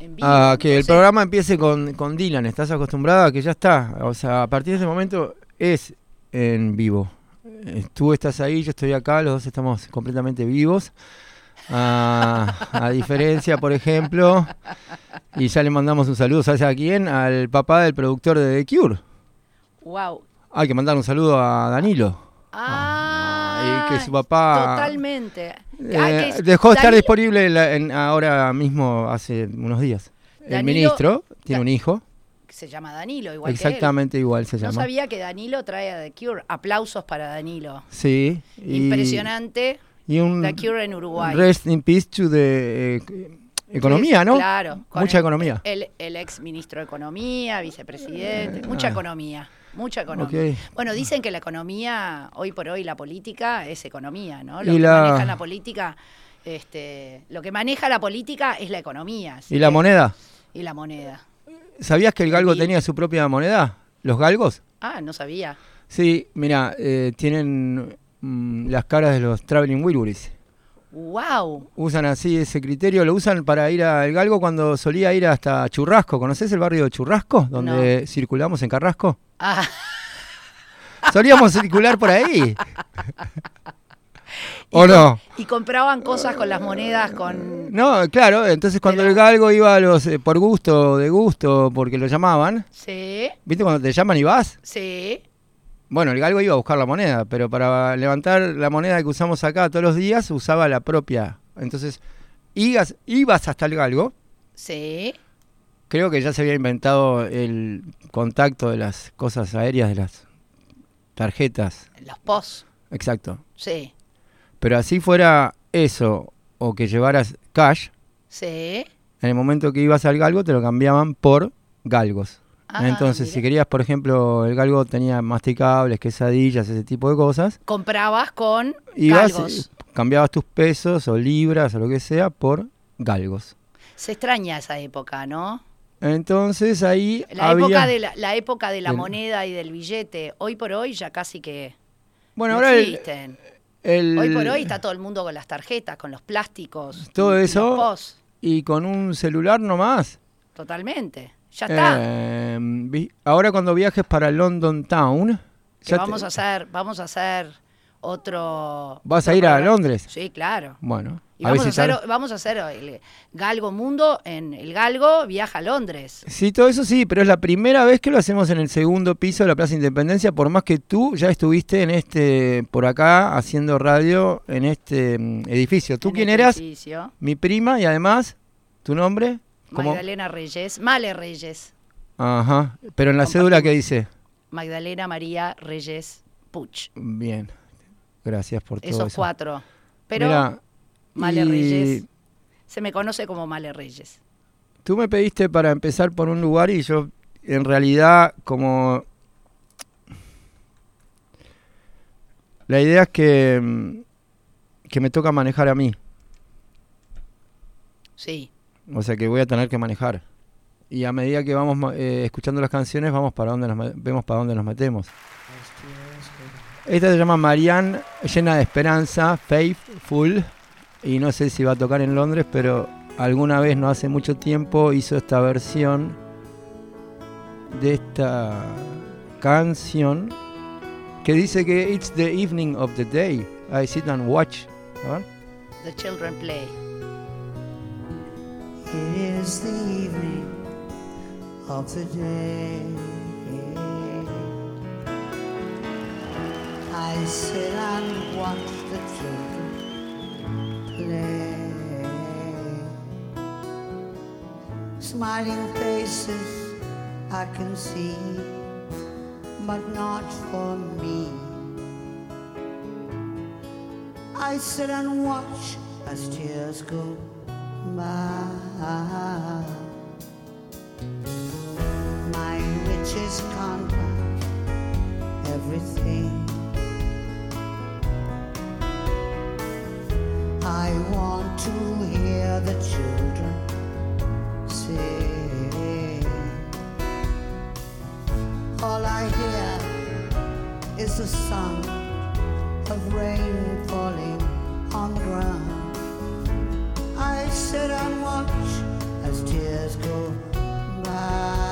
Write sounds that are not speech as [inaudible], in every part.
en vivo. a que el programa empiece con, con Dylan. ¿Estás acostumbrada a que ya está? O sea, a partir de ese momento es en vivo. Eh, Tú estás ahí, yo estoy acá, los dos estamos completamente vivos. Ah, a diferencia, por ejemplo, y ya le mandamos un saludo, ¿sabes a quién? Al papá del productor de The Cure. Wow. Hay que mandar un saludo a Danilo. Ah, y que su papá Totalmente. Eh, dejó de estar disponible en la- en- ahora mismo hace unos días. El ministro tiene Da- un hijo, Se llama Danilo, igual exactamente igual se que él. No llama. sabía que Danilo trae a The Cure. Aplausos para Danilo. Sí. Impresionante. Y un The Cure en Uruguay. rest in peace to the eh, economía, ¿no? Claro. Mucha el- economía. El, el ex ministro de Economía, vicepresidente. Mucha ah. economía. Mucha economía. Bueno, dicen que la economía, hoy por hoy, la política es economía, ¿no? Y Lo que la- maneja la política, este, lo que maneja la política es la economía. ¿Y la moneda? Y la moneda. ¿Sabías que el galgo Y- tenía su propia moneda? ¿Los galgos? Ah, no sabía. Sí, mira, eh, tienen mm, las caras de los Traveling Wilburys. ¡Wow! Usan así ese criterio, lo usan para ir al galgo cuando solía ir hasta Churrasco. ¿Conoces el barrio de Churrasco? Donde circulamos en Carrasco. Ah, [laughs] Solíamos circular por ahí. [laughs] ¿O no? y compraban cosas con las monedas con... No, claro, entonces cuando Pero- el galgo iba a los eh, por gusto, de gusto, porque lo llamaban, Sí, ¿viste cuando te llaman y vas? sí. Bueno, el galgo iba a buscar la moneda, pero para levantar la moneda que usamos acá todos los días usaba la propia. Entonces, ibas, ibas hasta el galgo, Sí, creo que ya se había inventado el contacto de las cosas aéreas, de las tarjetas, los POS, exacto. sí, Pero así fuera eso, o que llevaras cash, sí. en el momento que ibas al galgo te lo cambiaban por galgos. Ah, Entonces, si querías, por ejemplo, el galgo tenía masticables, quesadillas, ese tipo de cosas, Comprabas con ibas, galgos. eh, cambiabas tus pesos o libras o lo que sea por galgos. Se extraña esa época, ¿no? Entonces ahí La, había... época de la, la época de la del- moneda y del billete. Hoy por hoy ya casi que Bueno, no ahora existen. el- Hoy por hoy está todo el mundo con las tarjetas, con los plásticos. Todo y- eso. Y con un celular nomás. Totalmente. Ya está. Eh, vi- ahora cuando viajes para London Town... Que te- vamos a hacer, vamos a hacer otro. ¿Vas a ir a. Londres? Sí, claro. Bueno, Y a vamos a, hacer, vamos a hacer el Galgo Mundo en el Galgo viaja a Londres. Sí, todo eso sí, pero es la primera vez que lo hacemos en el segundo piso de la Plaza Independencia, por más que tú ya estuviste en este, por acá, haciendo radio en este mm, edificio. ¿Tú en quién este eras? edificio. Mi prima y además, ¿tu nombre? ¿Cómo? Magdalena Reyes, Male Reyes, Ajá, pero en la cédula que dice. Magdalena María Reyes Puch. Bien, gracias por todo Esos eso. cuatro. Pero Mirá, Male y Reyes se me conoce como Male Reyes. Tú me pediste para empezar por un lugar y yo, en realidad, como... La idea es que, mm, que me toca manejar a mí. Sí. O sea que voy a tener que manejar. Y a medida que vamos eh, escuchando las canciones, vamos para dónde nos vemos para dónde nos metemos. Esta se llama Marianne, llena de esperanza, Faithful. Y no sé si va a tocar en Londres, pero alguna vez, no hace mucho tiempo, hizo esta versión de esta canción que dice que it's the evening of the day. I sit and watch. The Children Play. It is the evening of the day. I sit and watch the children play. Smiling faces I can see, but not for me. I sit and watch as tears go My everything. I want to hear the children sing. All I hear is the sound of rain falling on the ground sit and watch as tears go by.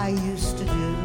I used to do.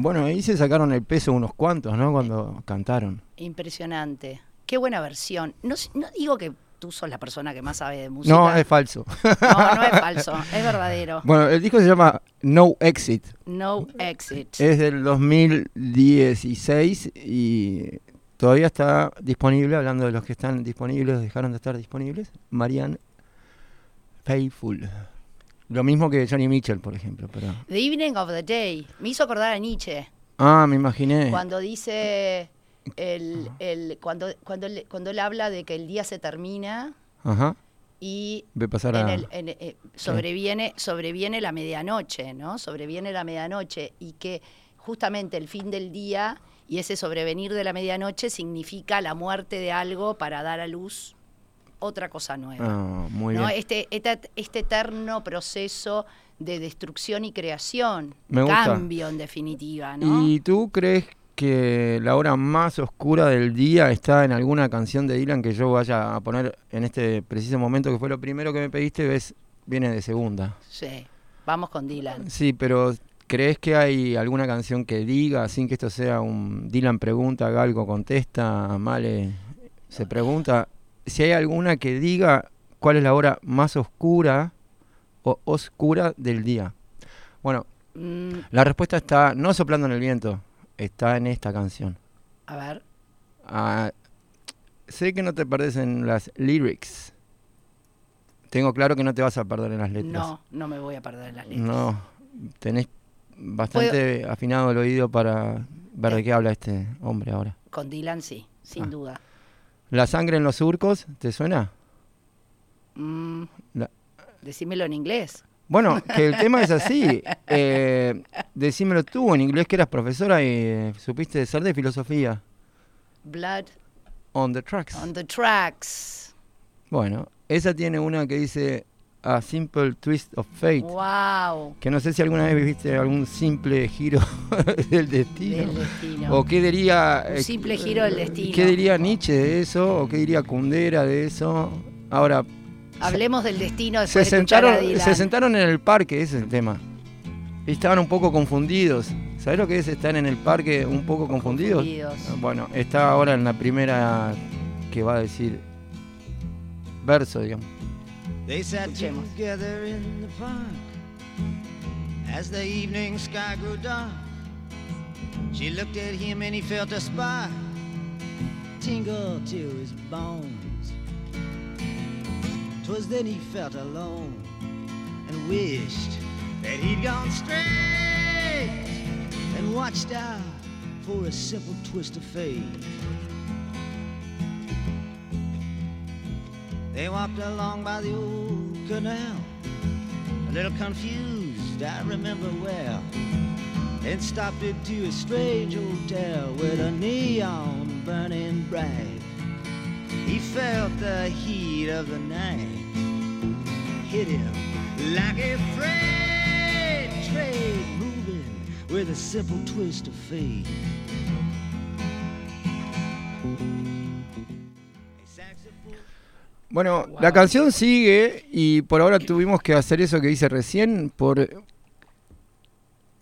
Bueno, ahí se sacaron el peso unos cuantos, ¿no? Cuando cantaron. Impresionante. Qué buena versión. No, digo que tú sos la persona que más sabe de música. No, es falso. No, no es falso, es verdadero. [laughs] Bueno, el disco se llama No Exit. No exit. Es del 2016 y todavía está disponible, hablando de los que están disponibles, dejaron de estar disponibles, Marianne Faithful. Lo mismo que Johnny Mitchell, por ejemplo. Pero... The Evening of the Day. Me hizo acordar a Nietzsche. Ah, me imaginé. Cuando dice el, el cuando cuando él, cuando él habla de que el día se termina Ajá. y Ve pasar en a... el- en- eh, sobreviene sobreviene la medianoche, ¿no? Sobreviene la medianoche y que justamente el fin del día y ese sobrevenir de la medianoche significa la muerte de algo para dar a luz otra cosa nueva. Ah, muy ¿no? bien. Este, este, este eterno proceso de destrucción y creación, Me gusta. cambio en definitiva, ¿no? ¿Y tú crees que la hora más oscura del día está en alguna canción de Dylan que yo vaya a poner en este preciso momento, que fue lo primero que me pediste, ves, viene de segunda? Sí, vamos con Dylan. Sí, pero ¿crees que hay alguna canción que diga, sin que esto sea un Dylan pregunta, Galgo contesta, Male se pregunta, si hay alguna que diga cuál es la hora más oscura o oscura del día? Bueno, Mm, la respuesta está no soplando en el viento, está en esta canción. a ver, Ah, sé que no te perdés en las lyrics. Tengo claro que no te vas a perder en las letras. no, no me voy a perder en las letras. No, tenés bastante afinado el oído para ver de qué habla este hombre ahora. Con Dylan sí, sin Ah. duda. La sangre en los surcos, ¿te suena? Mm, La- decímelo en inglés. Bueno, que el tema es así. [laughs] Eh, decímelo tú en inglés que eras profesora y eh, supiste ser de filosofía. Blood On the tracks. on the tracks. Bueno, esa tiene una que dice A Simple Twist of Fate. Wow. Que no sé si alguna vez viste algún simple giro [laughs] del destino. Del destino. O qué diría. Un eh, simple giro del destino. ¿Qué diría Nietzsche de eso? ¿O qué diría Kundera de eso? Ahora, Hablemos del destino se de sentaron, se sentaron en el parque, ese es el tema. Y estaban un poco confundidos. ¿Sabes lo que es estar en el parque un poco confundidos? Confundidos. Bueno, está ahora en la primera que va a decir verso, digamos. They sat together in the park as the evening sky grew dark. She looked at him and he felt a spark tingle to his bones. 'Twas then he felt alone and wished that he'd gone straight and watched out for a simple twist of fate. They walked along by the old canal, a little confused, I remember well. Then stopped into a strange hotel with a neon burning bright. He felt the heat of the night hit him like a freight train moving with a simple twist of fate. Bueno, Wow. la canción sigue y por ahora tuvimos que hacer eso que hice recién por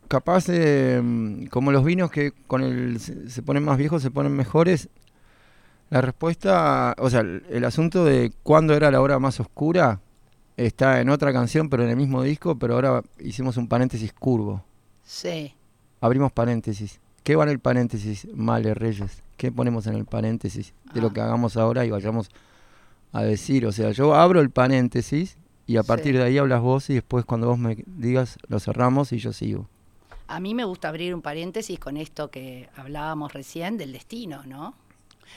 capaz mm, como los vinos que con el se, ponen más viejos se ponen mejores. La respuesta, o sea, el, el asunto de cuándo era la hora más oscura está en otra canción, pero en el mismo disco, pero ahora hicimos un paréntesis curvo. Sí. Abrimos paréntesis. ¿Qué va en el paréntesis, Male Reyes? ¿Qué ponemos en el paréntesis de lo Ah. que hagamos ahora y vayamos a decir? O sea, yo abro el paréntesis y a Sí. partir de ahí hablas vos y después cuando vos me digas lo cerramos y yo sigo. A mí me gusta abrir un paréntesis con esto que hablábamos recién del destino, ¿no?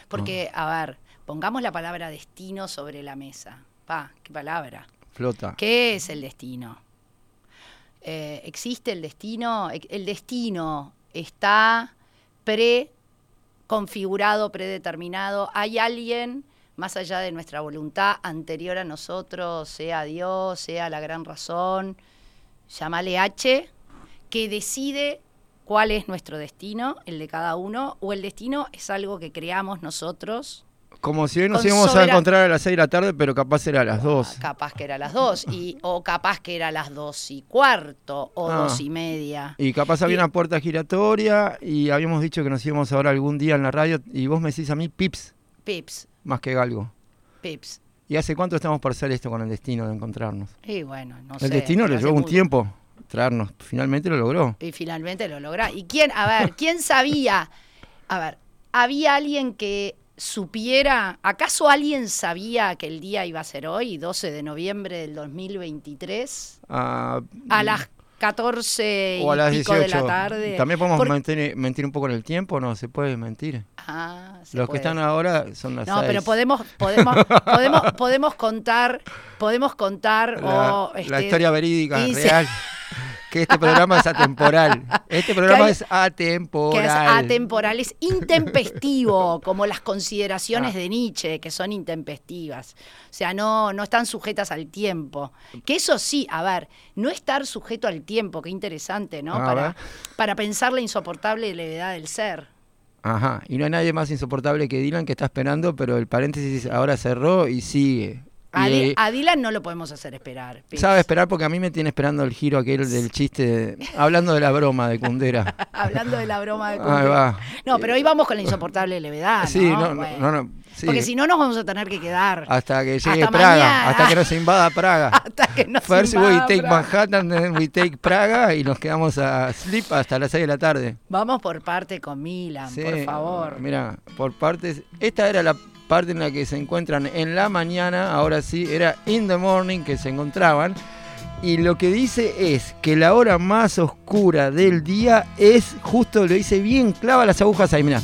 Porque, Ah. a ver, pongamos la palabra destino sobre la mesa. Pa, qué palabra. Flota. ¿Qué es el destino? Eh, ¿Existe el destino? El destino está preconfigurado, predeterminado. ¿Hay alguien más allá de nuestra voluntad anterior a nosotros, sea Dios, sea la gran razón, llámale H, que decide cuál es nuestro destino, el de cada uno, o el destino es algo que creamos nosotros? Como si hoy nos íbamos a encontrar a las 6 de la tarde, pero capaz era a las 2. Ah, Capaz que era a las dos, y, o capaz que era a las dos y cuarto, o Ah. dos y media. Y capaz había Y- una puerta giratoria y habíamos dicho que nos íbamos ahora algún día en la radio y vos me decís a mí pips Pips, más que galgo. pips. ¿Y hace cuánto estamos por hacer esto con el destino de encontrarnos? Y bueno, no el sé, destino pero le llevó un mucho. tiempo traernos. Finalmente lo logró. Y finalmente lo logra. ¿Y quién? A ver, ¿quién sabía? A ver, ¿había alguien que supiera? ¿Acaso alguien sabía que el día iba a ser hoy, 12 de noviembre del 2023? Ah, A las 14 y o a las pico 18. de la tarde. También podemos Por- mentir, mentir un poco en el tiempo, ¿no? Se puede mentir. Ah, se Los que están ahora son las No, pero podemos, podemos, [laughs] podemos, podemos contar, podemos contar la, o la este, historia verídica, real. Que este programa es atemporal. Este programa hay- es que es atemporal. atemporal, es intempestivo, [laughs] como las consideraciones Ah. de Nietzsche, que son intempestivas. O sea, no, no están sujetas al tiempo. Que eso sí, a ver, no estar sujeto al tiempo, qué interesante, ¿no? A para, para pensar la insoportable levedad del ser. Ajá, y no hay nadie más insoportable que Dylan que está esperando, pero el paréntesis ahora cerró y sigue. A, Di- a Dylan no lo podemos hacer esperar. Sabe esperar porque a mí me tiene esperando el giro aquel del chiste, de- hablando de la broma de Kundera. [laughs] Hablando de la broma de Ahí Cunde. va. No, pero hoy vamos con la insoportable levedad. Sí, no, no, Bueno. no, no, sí. Porque si no nos vamos a tener que quedar Hasta que llegue Hasta Praga, mañana. hasta que nos invada Praga. [laughs] hasta que nos First we invada take Praga. Manhattan, then we take Praga y nos quedamos a sleep hasta las 6 de la tarde. Vamos por parte con Milan, Sí, por favor. Mira, por partes. Esta era la parte en la que se encuentran en la mañana, ahora sí, era in the morning que se encontraban. Y lo que dice es que la hora más oscura del día es, justo lo dice bien, clava las agujas ahí, mira.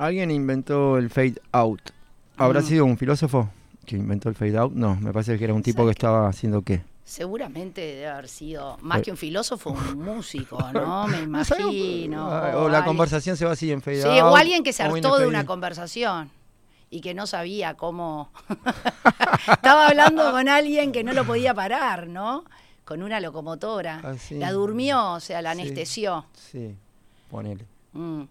Alguien inventó el fade out. ¿Habrá Mm. sido un filósofo que inventó el fade out? No, me parece que era un tipo que estaba haciendo qué. Seguramente debe haber sido, más Eh. que un filósofo, un [laughs] músico, ¿no? Me [laughs] imagino. ah, o la conversación se va así en fade Sí, out. o alguien que se hartó de una conversación y que no sabía cómo. [laughs] Estaba hablando con alguien que no lo podía parar, ¿no? Con una locomotora. Ah, sí. La durmió, o sea, la Sí. anestesió. Sí, ponele. Mm.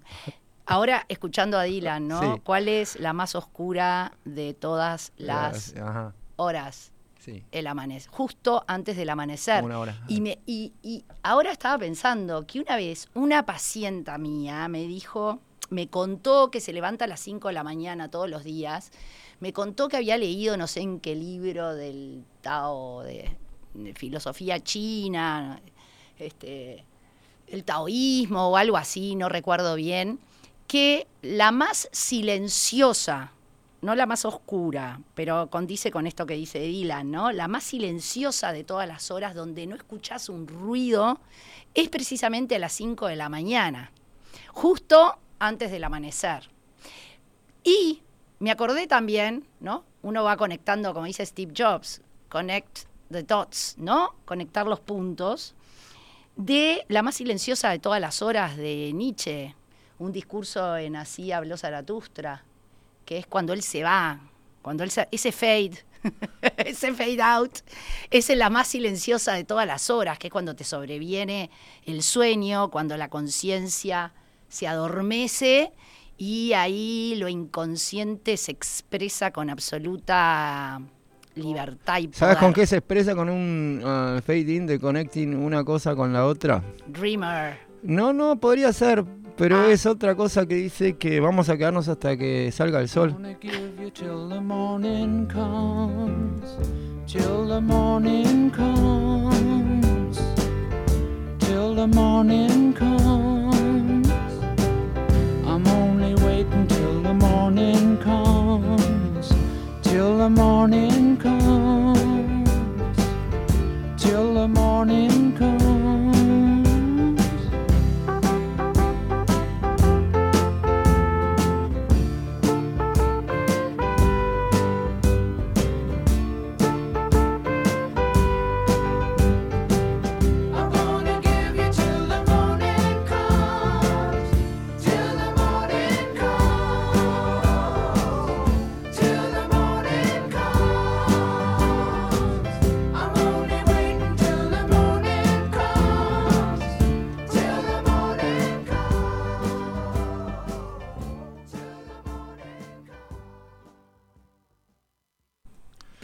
Ahora, escuchando a Dylan, ¿no? Sí. ¿Cuál es la más oscura de todas las Ajá, horas? sí. El amanecer, justo antes del amanecer. Una hora. Y, me, y, y ahora estaba pensando que una vez una pacienta mía me dijo, me contó que se levanta a las 5 de la mañana todos los días, me contó que había leído no sé en qué libro del Tao, de, de filosofía china, este, el taoísmo o algo así, no recuerdo bien, que la más silenciosa, no la más oscura, pero condice con esto que dice Dylan, ¿no? La más silenciosa de todas las horas donde no escuchás un ruido es precisamente a las 5 de la mañana, justo antes del amanecer. Y me acordé también, ¿no? Uno va conectando, como dice Steve Jobs, connect the dots, ¿no? Conectar los puntos de la más silenciosa de todas las horas de Nietzsche, un discurso en Así habló Zaratustra, que es cuando él se va, cuando él se- ese fade, [laughs] ese fade out, es la más silenciosa de todas las horas, que es cuando te sobreviene el sueño, cuando la conciencia se adormece y ahí lo inconsciente se expresa con absoluta libertad y poder. ¿Sabes con qué se expresa con un ah, fade in de connecting una cosa con la otra? Dreamer. No, no, podría ser, pero Ah. es otra cosa que dice que vamos a quedarnos hasta que salga el sol. Gonna give you till the morning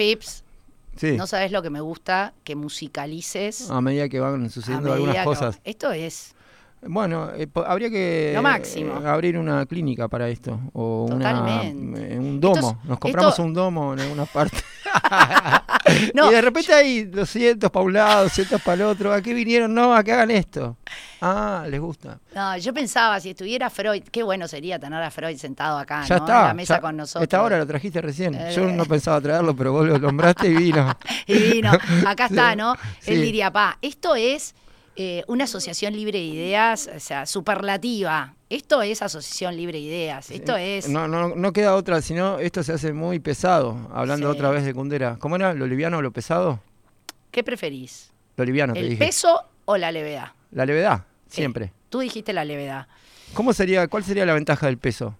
Pips, Sí, no sabes lo que me gusta que musicalices. a medida que van sucediendo algunas que- cosas. Esto es Bueno, eh, habría que Lo máximo. eh, abrir una clínica para esto o una, eh, un domo. Esto es- Nos compramos esto- un domo en alguna parte. [laughs] No, y de repente hay 200 para un lado, 200 para el otro. ¿A qué vinieron? No, a que hagan esto. Ah, les gusta. No, yo pensaba, si estuviera Freud, qué bueno sería tener a Freud sentado acá, ya ¿no? está. En la mesa ya- con nosotros. Esta hora lo trajiste recién. Eh, Yo no pensaba traerlo, pero vos lo nombraste y vino. [laughs] Y vino, acá [laughs] está, ¿no? Él diría, pa, esto es eh, una asociación libre de ideas, o sea, superlativa. Esto es asociación libre de ideas. Esto es. No, no, no queda otra, sino esto se hace muy pesado. Hablando Sí. otra vez de Kundera. ¿Cómo era? ¿Lo liviano o lo pesado? ¿Qué preferís? Lo liviano, te ¿El dije. peso o la levedad? La levedad, Eh, siempre. tú dijiste la levedad. ¿Cómo sería, ¿Cuál sería la ventaja del peso?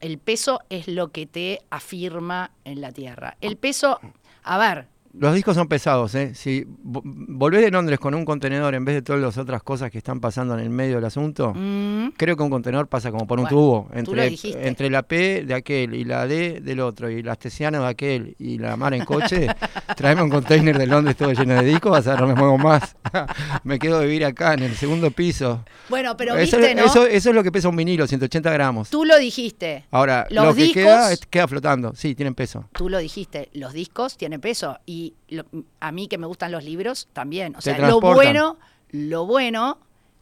El peso es lo que te afirma en la tierra. El peso, a ver, Los discos son pesados, ¿eh? Si vo- volvés de Londres con un contenedor en vez de todas las otras cosas que están pasando en el medio del asunto, mm, creo que un contenedor pasa como por un Bueno, tubo. tú lo Entre, dijiste. entre la P de aquel y la D del otro, y la Astesiano de aquel y la mar en coche, [laughs] traeme un container de Londres todo lleno de discos, vas a ver, no me muevo más. [laughs] me quedo a vivir acá en el segundo piso. bueno, pero eso, viste, ¿no? eso, eso es lo que pesa un vinilo, 180 gramos. Tú lo dijiste. Ahora, los lo que discos- queda, es- queda flotando. Sí, tienen peso. Tú lo dijiste, los discos tienen peso y lo- a mí que me gustan los libros también. O sea, lo bueno, lo bueno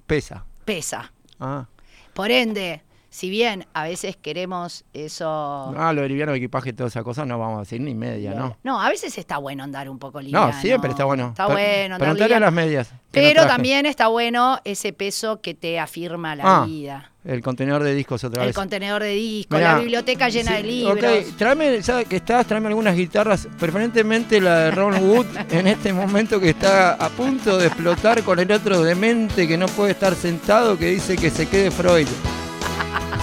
Pesa. pesa. Ah. Por ende, si bien a veces queremos eso... Ah, lo de liviano equipaje y toda esa cosa no vamos a decir ni media, ¿no? No, a veces está bueno andar un poco liviano. No, siempre está bueno. Está Pre- bueno andar Preguntale a liviano. las medias. no Pero también está bueno ese peso que te afirma la Ah, vida. El contenedor de discos otra El vez. contenedor de discos, Mirá, la biblioteca llena sí, de libros. Ok, tráeme, ya que estás, tráeme algunas guitarras, preferentemente la de Ron Wood, [laughs] en este momento que está a punto de explotar con el otro demente que no puede estar sentado, que dice que se quede Freud.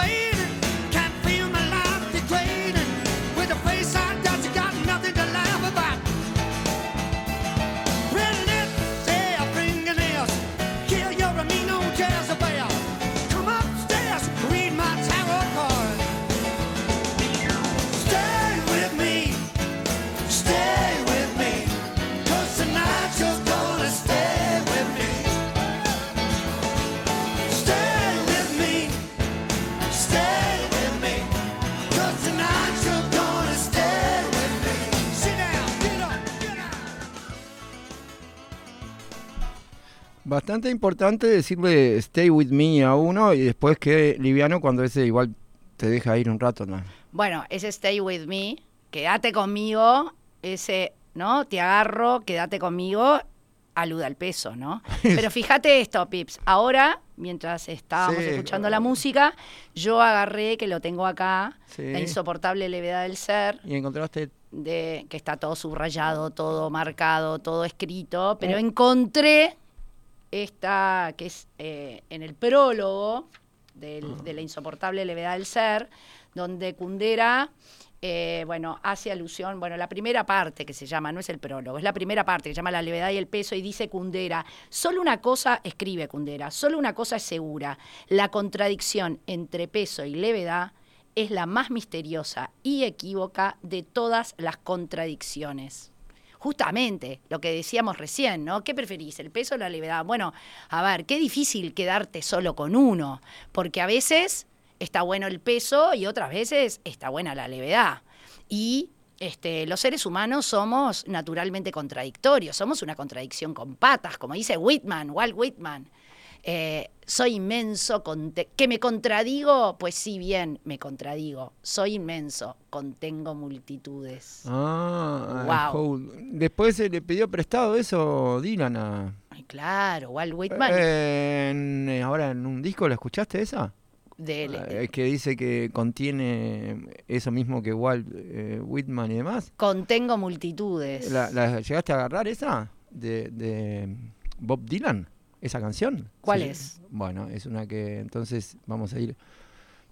played Bastante importante decirle stay with me a uno y después que liviano cuando ese igual te deja ir un rato, ¿no? Bueno, ese stay with me, quédate conmigo, ese, ¿no? Te agarro, quédate conmigo, aluda al peso, ¿no? [laughs] Pero fíjate esto, Pips. Ahora, mientras estábamos Sí. escuchando la música, yo agarré, que lo tengo acá, Sí. la insoportable levedad del ser, Y encontraste de que está todo subrayado, todo marcado, todo escrito, pero Eh. encontré esta que es eh, en el prólogo del- de la insoportable levedad del ser, donde Kundera, eh, bueno, hace alusión, bueno, la primera parte que se llama, no es el prólogo, es la primera parte que se llama La levedad y el peso y dice Kundera, solo una cosa, escribe Kundera, solo una cosa es segura, la contradicción entre peso y levedad es la más misteriosa y equívoca de todas las contradicciones. Justamente lo que decíamos recién, ¿no? ¿Qué preferís, el peso o la levedad? Bueno, a ver, qué difícil quedarte solo con uno, porque a veces está bueno el peso y otras veces está buena la levedad. Y este, los seres humanos somos naturalmente contradictorios, somos una contradicción con patas, como dice Whitman, Walt Whitman. Eh, soy inmenso, que me contradigo, pues sí, bien, me contradigo. Soy inmenso, contengo multitudes. Ah, Wow. Después se le pidió prestado eso Dylan a. Ay, claro, Walt Whitman. Eh, en- ahora en un disco, ¿la escuchaste esa? del- Eh, que dice que contiene eso mismo que Walt eh, Whitman y demás. contengo multitudes. ¿La, la llegaste a agarrar esa? De, de Bob Dylan, esa canción. ¿Cuál Sí. es? Bueno, es una que entonces vamos a ir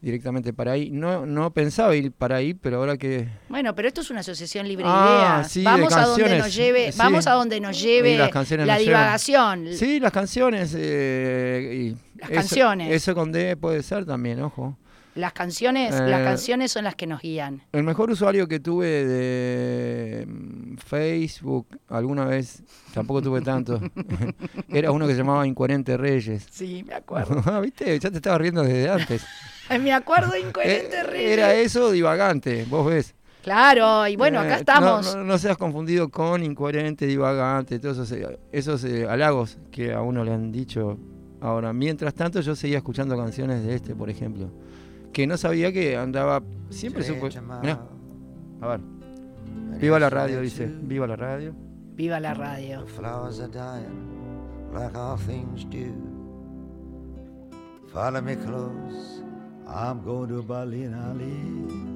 directamente para ahí. No, no pensaba ir para ahí, pero ahora que Bueno, pero esto es una asociación libre de Ah, ideas. sí, de vamos a donde nos lleve, Sí. vamos a donde nos lleve las la nos llevan. divagación. Sí, las canciones. eh, y Las eso- canciones. Eso con D puede ser también, ojo. Las canciones, las Eh, canciones son las que nos guían. El mejor usuario que tuve de mm, Facebook alguna vez, tampoco tuve tanto, [laughs] era uno que se llamaba Incoherente Reyes. Sí, me acuerdo. [laughs] Ah, ¿Viste? Ya te estaba riendo desde antes. [laughs] me acuerdo de Incoherente Eh, Reyes. Era eso divagante, vos ves. Claro, y bueno, Eh, acá no- estamos. No, no seas confundido con incoherente, divagante, todos esos, eh, esos eh, halagos que a uno le han dicho. Ahora, mientras tanto, yo seguía escuchando canciones de este, por ejemplo, que no sabía que andaba. Siempre supo. Mirá, a ver. Viva la radio, dice. Viva la radio. Viva la radio. The flowers are dying like all things do. Follow me close. I'm going to Berlin, Ali.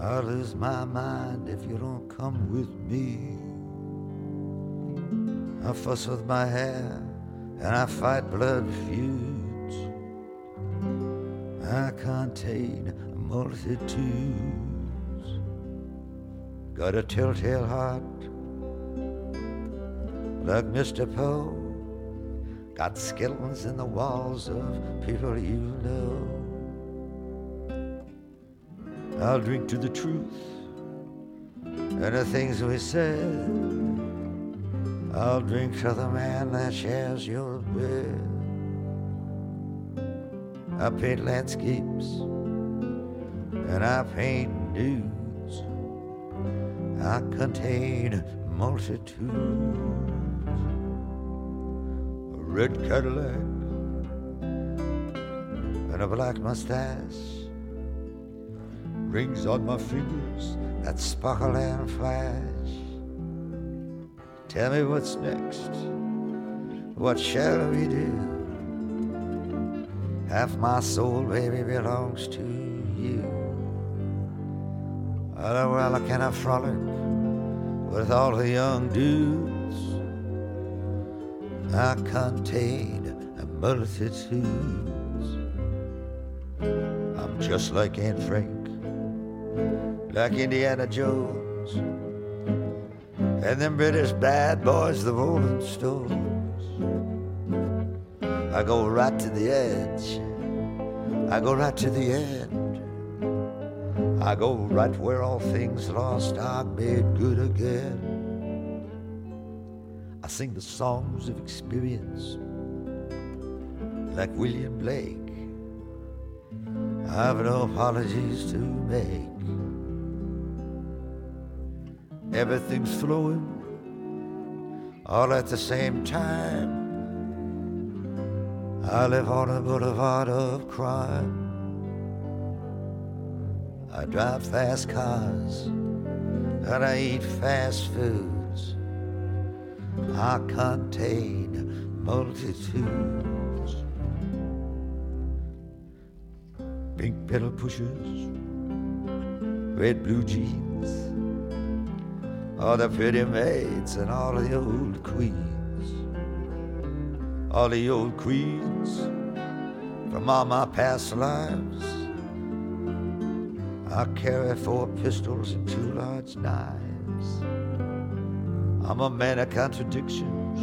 I'll lose my mind if you don't come with me. I fuss with my hair and I fight blood feuds. I contain multitudes. Got a telltale heart like Mr. Poe. Got skeletons in the walls of people you know. I'll drink to the truth and the things we said. I'll drink to the man that shares your bed. I paint landscapes and I paint dudes. I contain multitudes. A red Cadillac and a black mustache. Rings on my fingers that sparkle and flash. Tell me what's next. What shall we do? Half my soul, baby, belongs to you. Oh, well, I cannot frolic with all the young dudes. I contain a multitudes. I'm just like Aunt Frank, like Indiana Jones, and them British bad boys, the Rolling Stones. I go right to the edge. I go right to the end. I go right where all things lost are made good again. I sing the songs of experience like William Blake. I've no apologies to make. Everything's flowing all at the same time. I live on a boulevard of crime. I drive fast cars and I eat fast foods. I contain multitudes. Pink pedal pushers, red blue jeans, all the pretty maids and all the old queens all the old queens from all my past lives. I carry four pistols and two large knives. I'm a man of contradictions.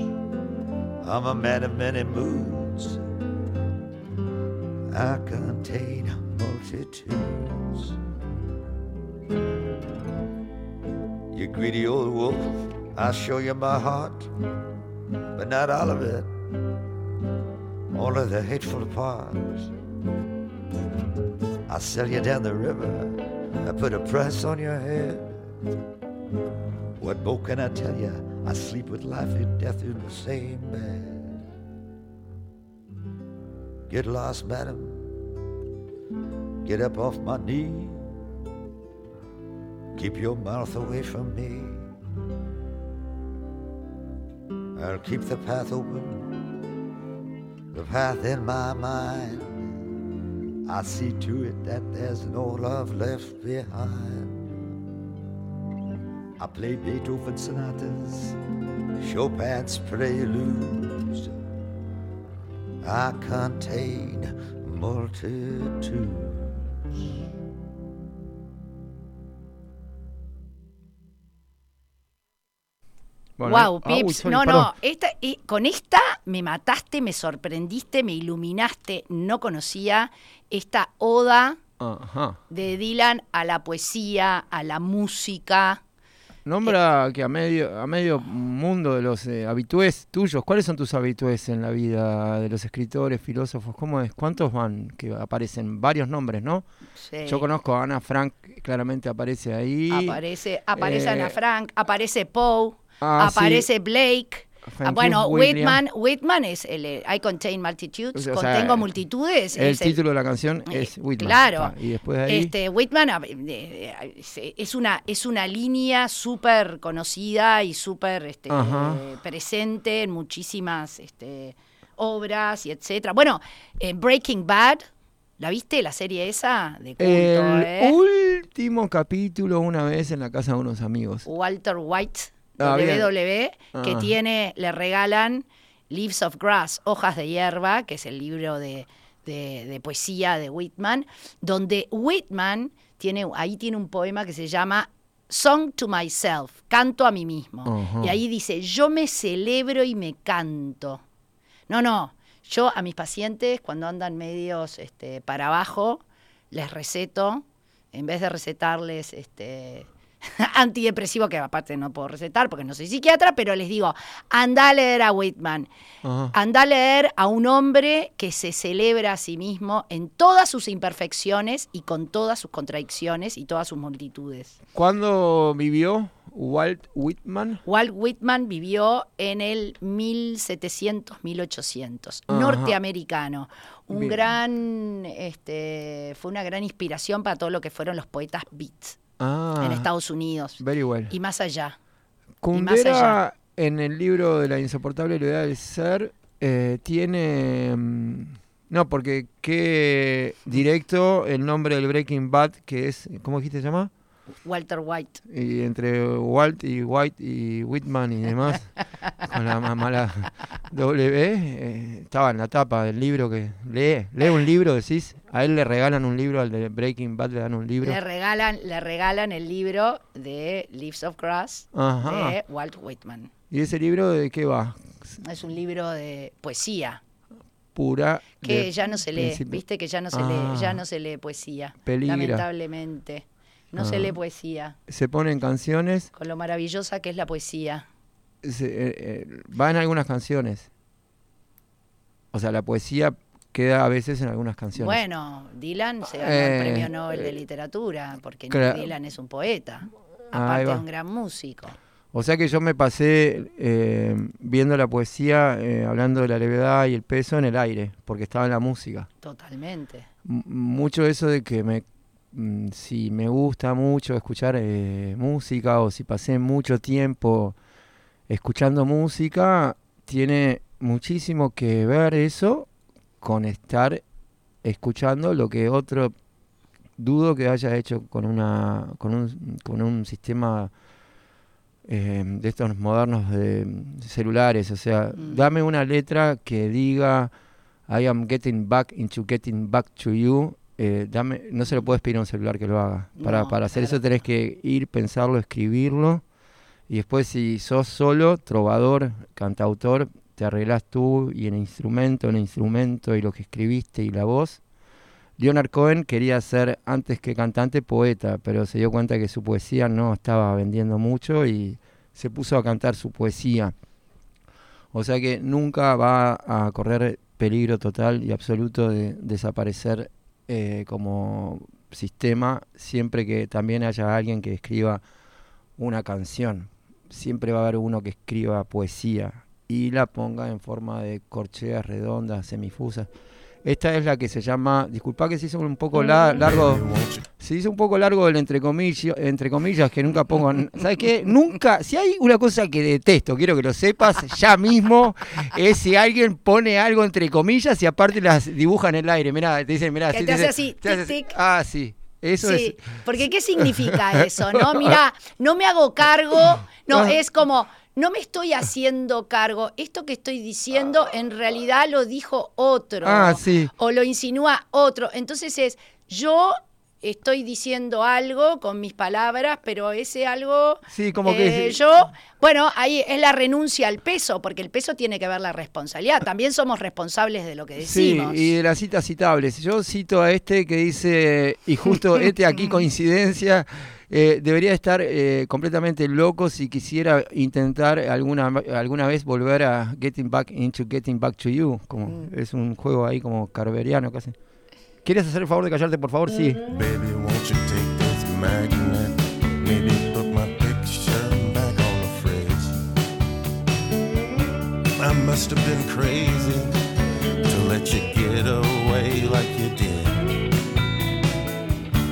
I'm a man of many moods. I contain multitudes. You greedy old wolf, I'll show you my heart, but not all of it all of the hateful parts. I sell you down the river. I put a price on your head. What more can I tell you? I sleep with life and death in the same bed. Get lost, madam. Get up off my knee. Keep your mouth away from me. I'll keep the path open the path in my mind. I see to it that there's no love left behind. I play Beethoven sonatas, Chopin's preludes. I contain multitudes. Bueno, wow, ah, uy, Pips. no, no. Esta, con esta me mataste, me sorprendiste, me iluminaste. No conocía esta oda Ajá. de Dylan a la poesía, a la música. Nombra que a medio, a medio mundo de los eh, habitués tuyos, ¿cuáles son tus habitués en la vida de los escritores, filósofos? ¿Cómo es? ¿Cuántos van? Que aparecen varios nombres, ¿no? Sí. Yo conozco a Ana Frank, claramente aparece ahí. Aparece, aparece Eh, Ana Frank, aparece Poe, ah, sí. aparece Blake, Thank you, bueno. Whitman, Whitman es el eh, I contain multitudes, O sea, contengo eh, multitudes. El es título de la canción eh, es Whitman. Claro. Ah, y después de ahí. Este, Whitman eh, eh, es- una, es una línea súper conocida y súper este, presente en muchísimas este, obras y etcétera. Bueno, eh, Breaking Bad, ¿la viste? La serie esa de culto, el ¿eh? último capítulo una vez en la casa de unos amigos. Walter White, Ah. WW, que Ah. tiene, le regalan Leaves of Grass, Hojas de Hierba, que es el libro de, de- de poesía de Whitman, donde Whitman tiene, ahí tiene un poema que se llama Song to Myself, canto a mí mismo. Y ahí dice, yo me celebro y me canto. No, no, yo a mis pacientes cuando andan medios este, para abajo, les receto, en vez de recetarles este, [laughs] antidepresivo, que aparte no puedo recetar porque no soy psiquiatra, pero les digo, anda a leer a Whitman, Ajá. anda a leer a un hombre que se celebra a sí mismo en todas sus imperfecciones y con todas sus contradicciones y todas sus multitudes. ¿Cuándo vivió Walt Whitman? Walt Whitman vivió en el 1700-1800, Ajá. norteamericano. Un Bien. gran, este, fue una gran inspiración para todo lo que fueron los poetas beats Ah, en Estados Unidos very well. y más allá. más Kundera, en el libro de la insoportable idea del ser, eh, tiene... mm, No, porque qué directo el nombre del Breaking Bad, que es, ¿cómo dijiste se llama? Walter White. Y entre Walt y White y Whitman y demás, [laughs] con la más mala W, eh, estaba en la tapa del libro que lee. Lee un libro, decís. A él le regalan un libro, al de Breaking Bad le dan un libro. Le regalan, le regalan el libro de Leaves of Grass Ajá. de Walt Whitman. ¿Y ese libro de qué va? Es un libro de poesía Pura. que ya no se lee, principio- viste que ya no se Ah. lee, ya no se lee poesía. Peligra. Lamentablemente. No se Ah. lee poesía. Se ponen canciones, Con lo maravillosa que es la poesía. se, eh, eh, va en algunas canciones. O sea, la poesía queda a veces en algunas canciones. Bueno, Dylan se ganó Eh, el premio Nobel de eh, Literatura porque Dylan es un poeta. Aparte de un gran músico. O sea que yo me pasé eh, viendo la poesía, eh, hablando de la levedad y el peso en el aire, porque estaba en la música. Totalmente. M- mucho eso de que me, mm, si me gusta mucho escuchar eh, música o si pasé mucho tiempo escuchando música, tiene muchísimo que ver eso con estar escuchando lo que otro dudo que haya hecho con una con un, con un sistema eh, de estos modernos de celulares, o sea, Mm. dame una letra que diga I am getting back into getting back to you. Eh, dame, no se lo puedes pedir a un celular que lo haga. Para, No, para hacer eso tenés que ir, pensarlo, escribirlo. Y después si sos solo, trovador, cantautor, te arreglás tú y el instrumento, el instrumento y lo que escribiste y la voz. Leonard Cohen quería ser, antes que cantante, poeta, pero se dio cuenta que su poesía no estaba vendiendo mucho y se puso a cantar su poesía. O sea que nunca va a correr peligro total y absoluto de desaparecer eh, como sistema, siempre que también haya alguien que escriba una canción. Siempre va a haber uno que escriba poesía y la ponga en forma de corcheas redondas, semifusas. Esta es la que se llama, disculpa que se hizo un poco la- largo, se hizo un poco largo el entre comillas, entre comillas que nunca pongo, ¿sabes qué? Nunca, si hay una cosa que detesto, quiero que lo sepas [laughs] ya mismo, es si alguien pone algo entre comillas y aparte las dibuja en el aire, mirá, te dicen, mirá, Que sí, te hace así, te hace tic, tic. Ah, sí, eso sí, es, porque ¿qué significa eso? No, [laughs] mira, no me hago cargo, no, Ah. es como, no me estoy haciendo cargo, esto que estoy diciendo en realidad lo dijo otro. Ah, sí. O lo insinúa otro. Entonces es, yo estoy diciendo algo con mis palabras, pero ese algo... Sí, como que eh, sí. yo, bueno, ahí es la renuncia al peso, porque el peso tiene que ver la responsabilidad. También somos responsables de lo que Sí, decimos. y de las citas citables. Yo cito a este que dice, y justo este aquí [laughs] coincidencia, eh, debería estar eh, completamente loco si quisiera intentar alguna, alguna vez volver a Getting Back into Getting Back to You. Como, mm. Es un juego ahí como carberiano casi. ¿Quieres hacer el favor de callarte, por favor? Sí. Mm-hmm. Baby, won't you take this magnet? Maybe put my picture back on the fridge. I must have been crazy to let you get away like you did.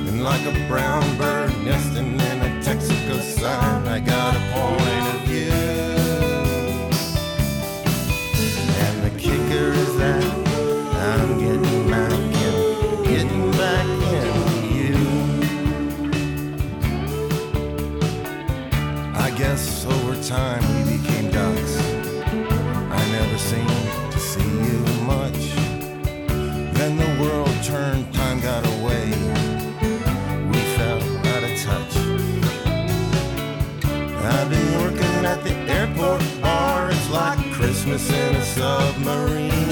And like a brown bird. nesting in a Texaco sign. I got in a submarine.